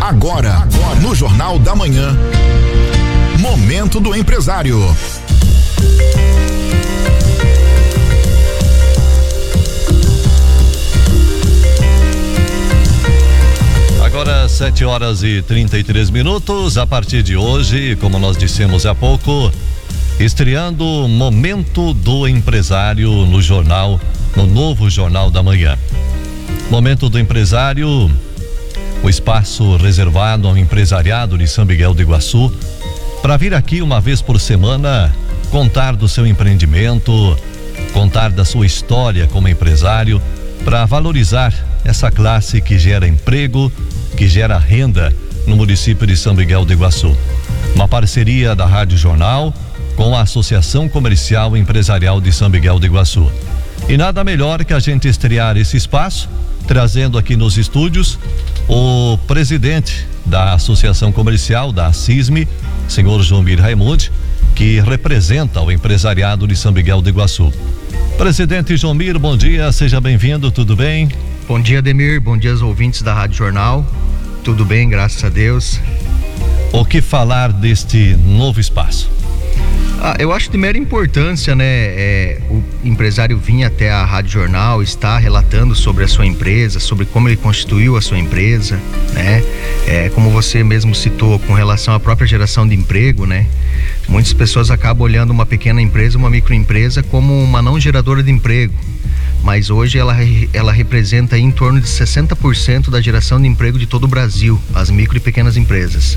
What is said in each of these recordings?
Agora, agora, no Jornal da Manhã. Momento do empresário. Agora 7 horas e 33 minutos. A partir de hoje, como nós dissemos há pouco, estreando Momento do Empresário no jornal, no novo Jornal da Manhã. Momento do Empresário, o espaço reservado ao empresariado de São Miguel do Iguaçu, para vir aqui uma vez por semana contar do seu empreendimento, contar da sua história como empresário, para valorizar essa classe que gera emprego, que gera renda no município de São Miguel do Iguaçu. Uma parceria da Rádio Jornal com a Associação Comercial e Empresarial de São Miguel do Iguaçu. E nada melhor que a gente estrear esse espaço, trazendo aqui nos estúdios o presidente da Associação Comercial, da CISME, senhor Jomir Raimundi, que representa o empresariado de São Miguel do Iguaçu. Presidente Jomir, bom dia, seja bem-vindo, tudo bem? Bom dia, Demir, bom dia aos ouvintes da Rádio Jornal. Tudo bem, graças a Deus. O que falar deste novo espaço? Ah, eu acho de mera importância, né? É, o empresário vir até a Rádio Jornal, está relatando sobre a sua empresa, sobre como ele constituiu a sua empresa, né? É, como você mesmo citou, com relação à própria geração de emprego, né? Muitas pessoas acabam olhando uma pequena empresa, uma microempresa, como uma não geradora de emprego. Mas hoje ela, ela representa em torno de 60% da geração de emprego de todo o Brasil, as micro e pequenas empresas.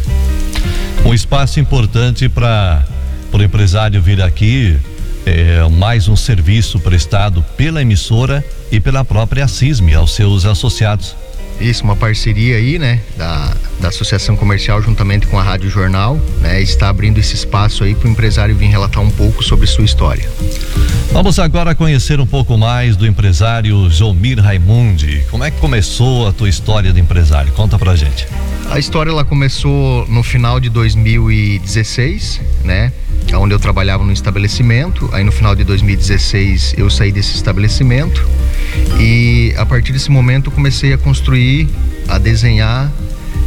Um espaço importante para para o empresário vir aqui, é, mais um serviço prestado pela emissora e pela própria CISME aos seus associados. Isso, uma parceria aí, né, da, da Associação Comercial juntamente com a Rádio Jornal, né, está abrindo esse espaço aí para o empresário vir relatar um pouco sobre sua história. Vamos agora conhecer um pouco mais do empresário Jomir Raimundi. Como é que começou a tua história de empresário? Conta pra gente. A história ela começou no final de 2016, né? Onde eu trabalhava no estabelecimento. Aí no final de 2016 eu saí desse estabelecimento e a partir desse momento comecei a construir, a desenhar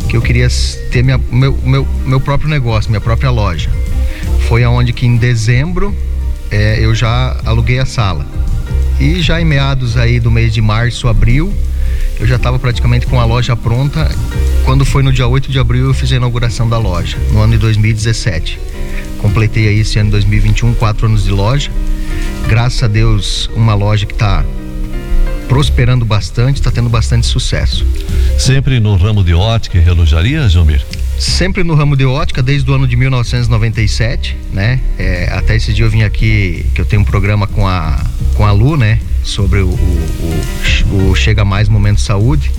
que eu queria ter minha, meu, meu, meu próprio negócio, minha própria loja. Foi aonde que em dezembro é, eu já aluguei a sala. E já em meados aí do mês de março, abril, eu já estava praticamente com a loja pronta. Quando foi no dia 8 de abril, eu fiz a inauguração da loja, no ano de 2017. Completei aí esse ano 2021 quatro anos de loja. Graças a Deus, uma loja que está prosperando bastante, está tendo bastante sucesso. Sempre no ramo de ótica e relojaria, Jomir? Sempre no ramo de ótica, desde o ano de 1997, né? É, até esse dia eu vim aqui, que eu tenho um programa com a, com a Lu, né? Sobre o, o, o, o Chega Mais Momento Saúde.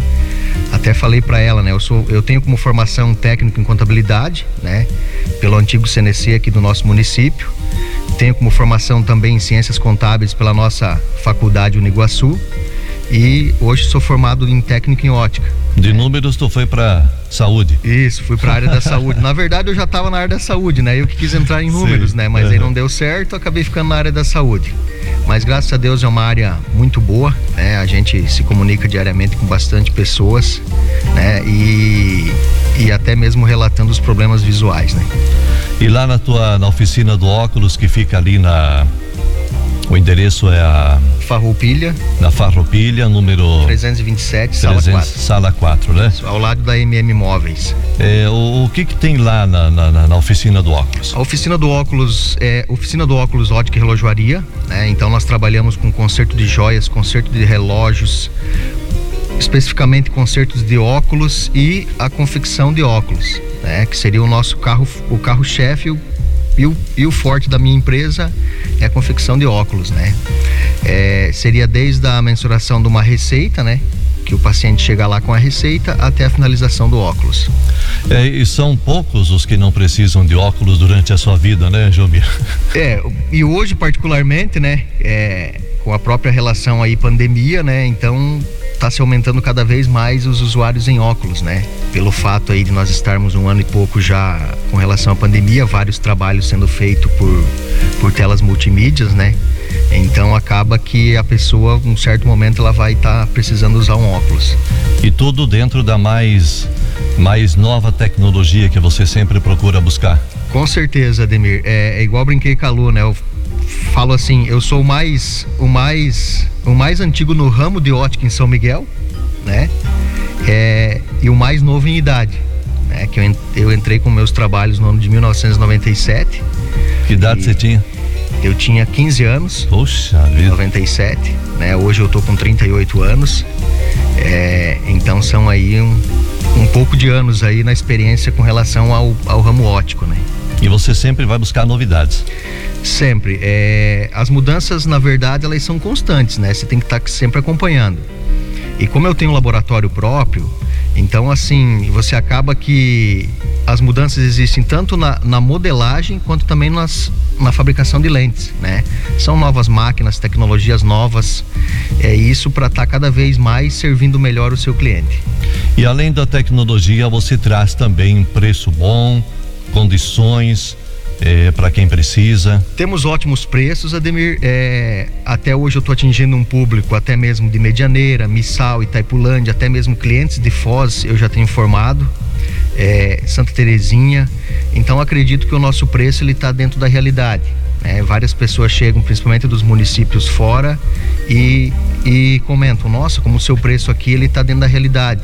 Até falei para ela, né? Eu, sou, eu tenho como formação técnico em contabilidade, né? Pelo antigo CNC aqui do nosso município. Tenho como formação também em ciências contábeis pela nossa faculdade Uniguaçu. E hoje sou formado em técnico em ótica. De números tu foi para saúde? Isso, fui para a área da saúde. Na verdade eu já estava na área da saúde, né? Eu que quis entrar em números, Sim. né? Mas uhum. aí não deu certo, acabei ficando na área da saúde. Mas graças a Deus é uma área muito boa, né? A gente se comunica diariamente com bastante pessoas, né? E, e até mesmo relatando os problemas visuais, né? E lá na tua na oficina do óculos que fica ali na o endereço é a Farroupilha. Na Farroupilha, número 327, 300, sala 4. Sala 4, né? Ao lado da MM Móveis. É, o, o que que tem lá na, na, na, oficina do óculos? A oficina do óculos é oficina do óculos ótica e relojoaria, né? Então nós trabalhamos com conserto de joias, conserto de relógios, especificamente consertos de óculos e a confecção de óculos, né? Que seria o nosso carro, o carro chefe, e o, e o forte da minha empresa é a confecção de óculos, né? É, seria desde a mensuração de uma receita, né? Que o paciente chega lá com a receita até a finalização do óculos. É, e são poucos os que não precisam de óculos durante a sua vida, né, Jomir? É, e hoje particularmente, né? É, com a própria relação aí pandemia, né? Então está se aumentando cada vez mais os usuários em óculos, né? Pelo fato aí de nós estarmos um ano e pouco já com relação à pandemia, vários trabalhos sendo feitos por, por telas multimídias, né? Então acaba que a pessoa, um certo momento, ela vai estar tá precisando usar um óculos. E tudo dentro da mais mais nova tecnologia que você sempre procura buscar. Com certeza, Ademir. É, é igual brinquei com a Lu, né? Eu falo assim, eu sou o mais o mais o mais antigo no ramo de ótica em São Miguel, né? É, e o mais novo em idade, né? Que eu, eu entrei com meus trabalhos no ano de 1997. Que idade você tinha? Eu tinha 15 anos. Poxa vida. 97, né? Hoje eu tô com 38 anos. É, então são aí um, um pouco de anos aí na experiência com relação ao, ao ramo ótico, né? E você sempre vai buscar novidades? Sempre. É, as mudanças, na verdade, elas são constantes, né? Você tem que estar tá sempre acompanhando. E como eu tenho um laboratório próprio, então assim, você acaba que as mudanças existem tanto na, na modelagem quanto também nas, na fabricação de lentes, né? São novas máquinas, tecnologias novas, é isso para estar tá cada vez mais servindo melhor o seu cliente. E além da tecnologia, você traz também preço bom, condições, é, para quem precisa. Temos ótimos preços, Ademir. É, até hoje eu estou atingindo um público até mesmo de Medianeira, Missal, Itaipulândia, até mesmo clientes de Foz eu já tenho formado. É, Santa Terezinha. Então acredito que o nosso preço ele está dentro da realidade. É, várias pessoas chegam, principalmente dos municípios fora, e, e comentam: Nossa, como o seu preço aqui ele está dentro da realidade.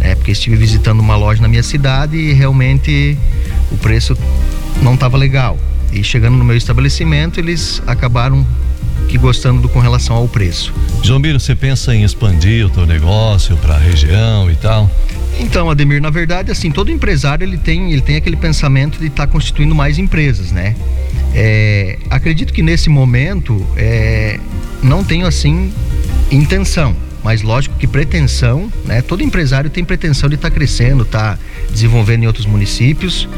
É, porque estive visitando uma loja na minha cidade e realmente o preço não estava legal. E chegando no meu estabelecimento, eles acabaram que gostando do, com relação ao preço. João Miro, você pensa em expandir o teu negócio para a região e tal? Então, Ademir, na verdade, assim, todo empresário ele tem, ele tem aquele pensamento de estar tá constituindo mais empresas, né? É, acredito que nesse momento é, não tenho assim intenção mas lógico que pretensão, né? Todo empresário tem pretensão de estar tá crescendo, estar tá desenvolvendo em outros municípios,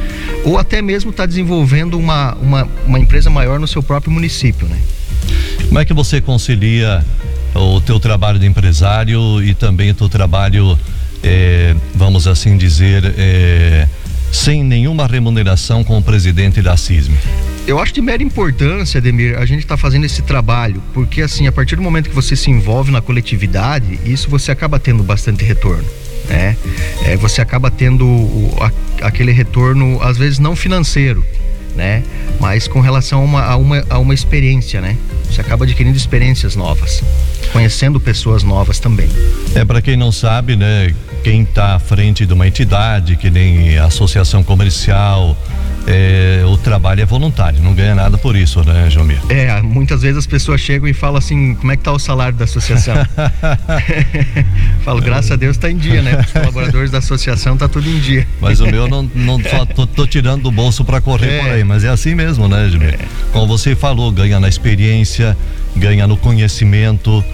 ou até mesmo estar tá desenvolvendo uma, uma, uma empresa maior no seu próprio município, né? Como é que você concilia o teu trabalho de empresário e também o teu trabalho, é, vamos assim dizer, é, sem nenhuma remuneração com o presidente da CISM? Eu acho de mera importância, Ademir, a gente está fazendo esse trabalho, porque assim, a partir do momento que você se envolve na coletividade, isso você acaba tendo bastante retorno. Né? É, você acaba tendo o, a, aquele retorno, às vezes não financeiro, né? Mas com relação a uma, a uma, a uma experiência, né? Você acaba adquirindo experiências novas, conhecendo pessoas novas também. É para quem não sabe, né? Quem está à frente de uma entidade, que nem associação comercial, é, o trabalho é voluntário, não ganha nada por isso, né, Jomir? É, muitas vezes as pessoas chegam e falam assim, como é que tá o salário da associação? Falo, graças a Deus está em dia, né? Os colaboradores da associação tá tudo em dia. Mas o meu não, não só tô, tô tirando do bolso para correr é. por aí, mas é assim mesmo, né, Jomir? É. Como você falou, ganha na experiência, ganha no conhecimento,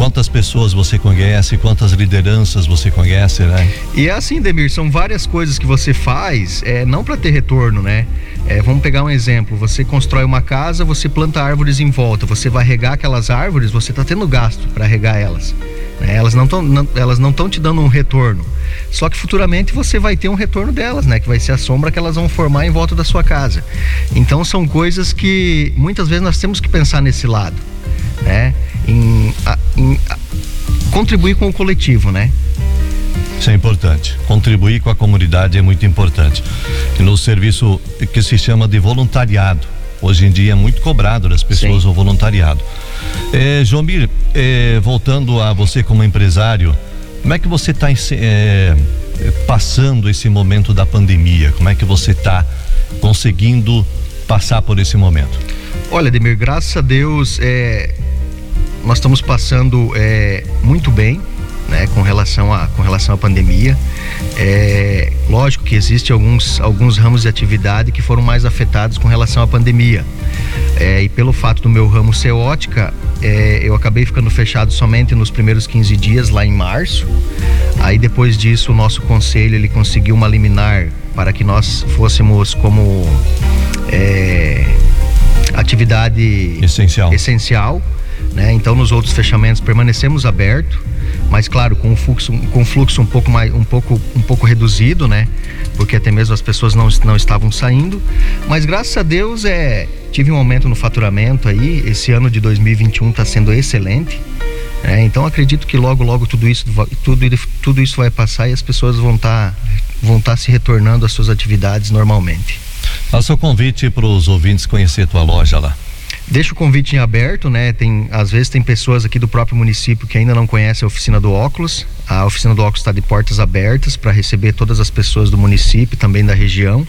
Quantas pessoas você conhece, quantas lideranças você conhece, né? E é assim, Demir, são várias coisas que você faz, é, não para ter retorno, né? É, vamos pegar um exemplo: você constrói uma casa, você planta árvores em volta, você vai regar aquelas árvores, você está tendo gasto para regar elas. Né? Elas não estão elas não estão te dando um retorno. Só que futuramente você vai ter um retorno delas, né? Que vai ser a sombra que elas vão formar em volta da sua casa. Então são coisas que muitas vezes nós temos que pensar nesse lado, né? em, em contribuir com o coletivo, né? Isso é importante. Contribuir com a comunidade é muito importante. E no serviço que se chama de voluntariado. Hoje em dia é muito cobrado das pessoas Sim. o voluntariado. É, Mir, é, voltando a você como empresário, como é que você está é, passando esse momento da pandemia? Como é que você está conseguindo passar por esse momento? Olha, Demir, graças a Deus, é, nós estamos passando é, muito bem. Né, com relação a com relação à pandemia. É, lógico que existe alguns alguns ramos de atividade que foram mais afetados com relação à pandemia. É, e pelo fato do meu ramo ser ótica é, eu acabei ficando fechado somente nos primeiros 15 dias lá em março. Aí depois disso o nosso conselho ele conseguiu uma liminar para que nós fôssemos como é, atividade essencial. essencial né? Então nos outros fechamentos permanecemos abertos, mas claro, com um fluxo, com um fluxo um pouco mais um pouco um pouco reduzido, né? Porque até mesmo as pessoas não, não estavam saindo, mas graças a Deus é tive um aumento no faturamento aí, esse ano de 2021 está sendo excelente. É, então acredito que logo logo tudo isso tudo, tudo isso vai passar e as pessoas vão estar tá, vão tá se retornando às suas atividades normalmente. Faça o convite para os ouvintes conhecer tua loja lá. Deixa o convite em aberto, né? Tem, às vezes tem pessoas aqui do próprio município que ainda não conhecem a oficina do óculos. A oficina do óculos está de portas abertas para receber todas as pessoas do município, também da região.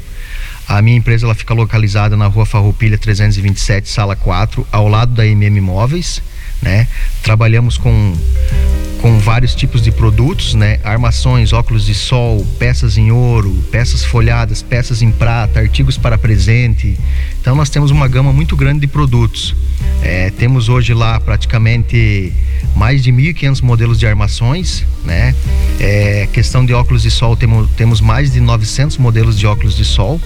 A minha empresa ela fica localizada na rua Farroupilha 327, sala 4, ao lado da MM Móveis, né? Trabalhamos com com vários tipos de produtos, né? Armações, óculos de sol, peças em ouro, peças folhadas, peças em prata, artigos para presente. Então nós temos uma gama muito grande de produtos. É, temos hoje lá praticamente mais de 1.500 modelos de armações, né? É, questão de óculos de sol, temos, temos mais de 900 modelos de óculos de sol.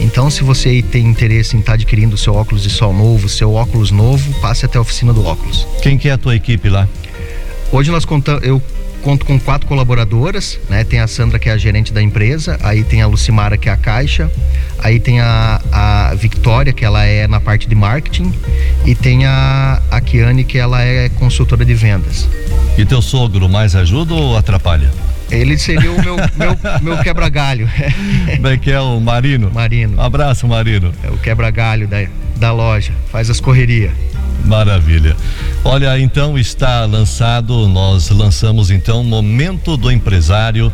Então, se você tem interesse em estar tá adquirindo o seu óculos de sol novo, seu óculos novo, passe até a oficina do óculos. Quem que é a tua equipe lá? Hoje nós contamos, eu conto com quatro colaboradoras, né? Tem a Sandra que é a gerente da empresa, aí tem a Lucimara que é a caixa, aí tem a, a Victoria que ela é na parte de marketing e tem a, a Kiane que ela é consultora de vendas. E teu sogro mais ajuda ou atrapalha? Ele seria o meu, meu, meu quebra-galho. Como é que é o Marino? Marino. Um abraço, Marino. É o quebra-galho da, da loja, faz as correrias. Maravilha. Olha, então está lançado, nós lançamos então Momento do Empresário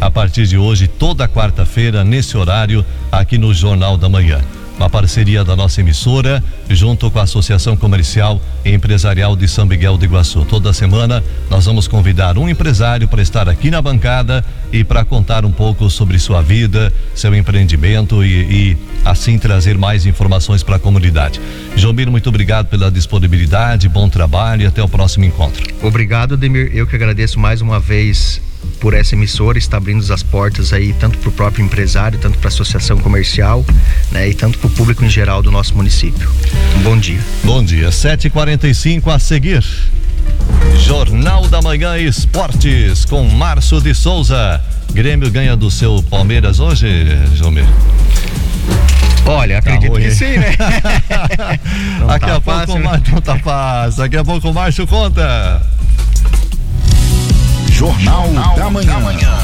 a partir de hoje, toda quarta-feira, nesse horário, aqui no Jornal da Manhã uma parceria da nossa emissora junto com a Associação Comercial e Empresarial de São Miguel do Iguaçu. Toda semana nós vamos convidar um empresário para estar aqui na bancada e para contar um pouco sobre sua vida, seu empreendimento e, e assim trazer mais informações para a comunidade. Jomir, muito obrigado pela disponibilidade, bom trabalho e até o próximo encontro. Obrigado, Demir. Eu que agradeço mais uma vez por essa emissora está abrindo as portas aí tanto para o próprio empresário, tanto para a associação comercial, né, e tanto para o público em geral do nosso município. Um bom dia. Bom dia. 7:45 a seguir. Jornal da Manhã Esportes com Márcio de Souza. Grêmio ganha do seu Palmeiras hoje, Jomir? Olha, acredito tá que sim, né? Daqui tá a fácil, pouco o Márcio não tá fácil. Daqui a pouco o Márcio conta. Jornal, Jornal da Manhã.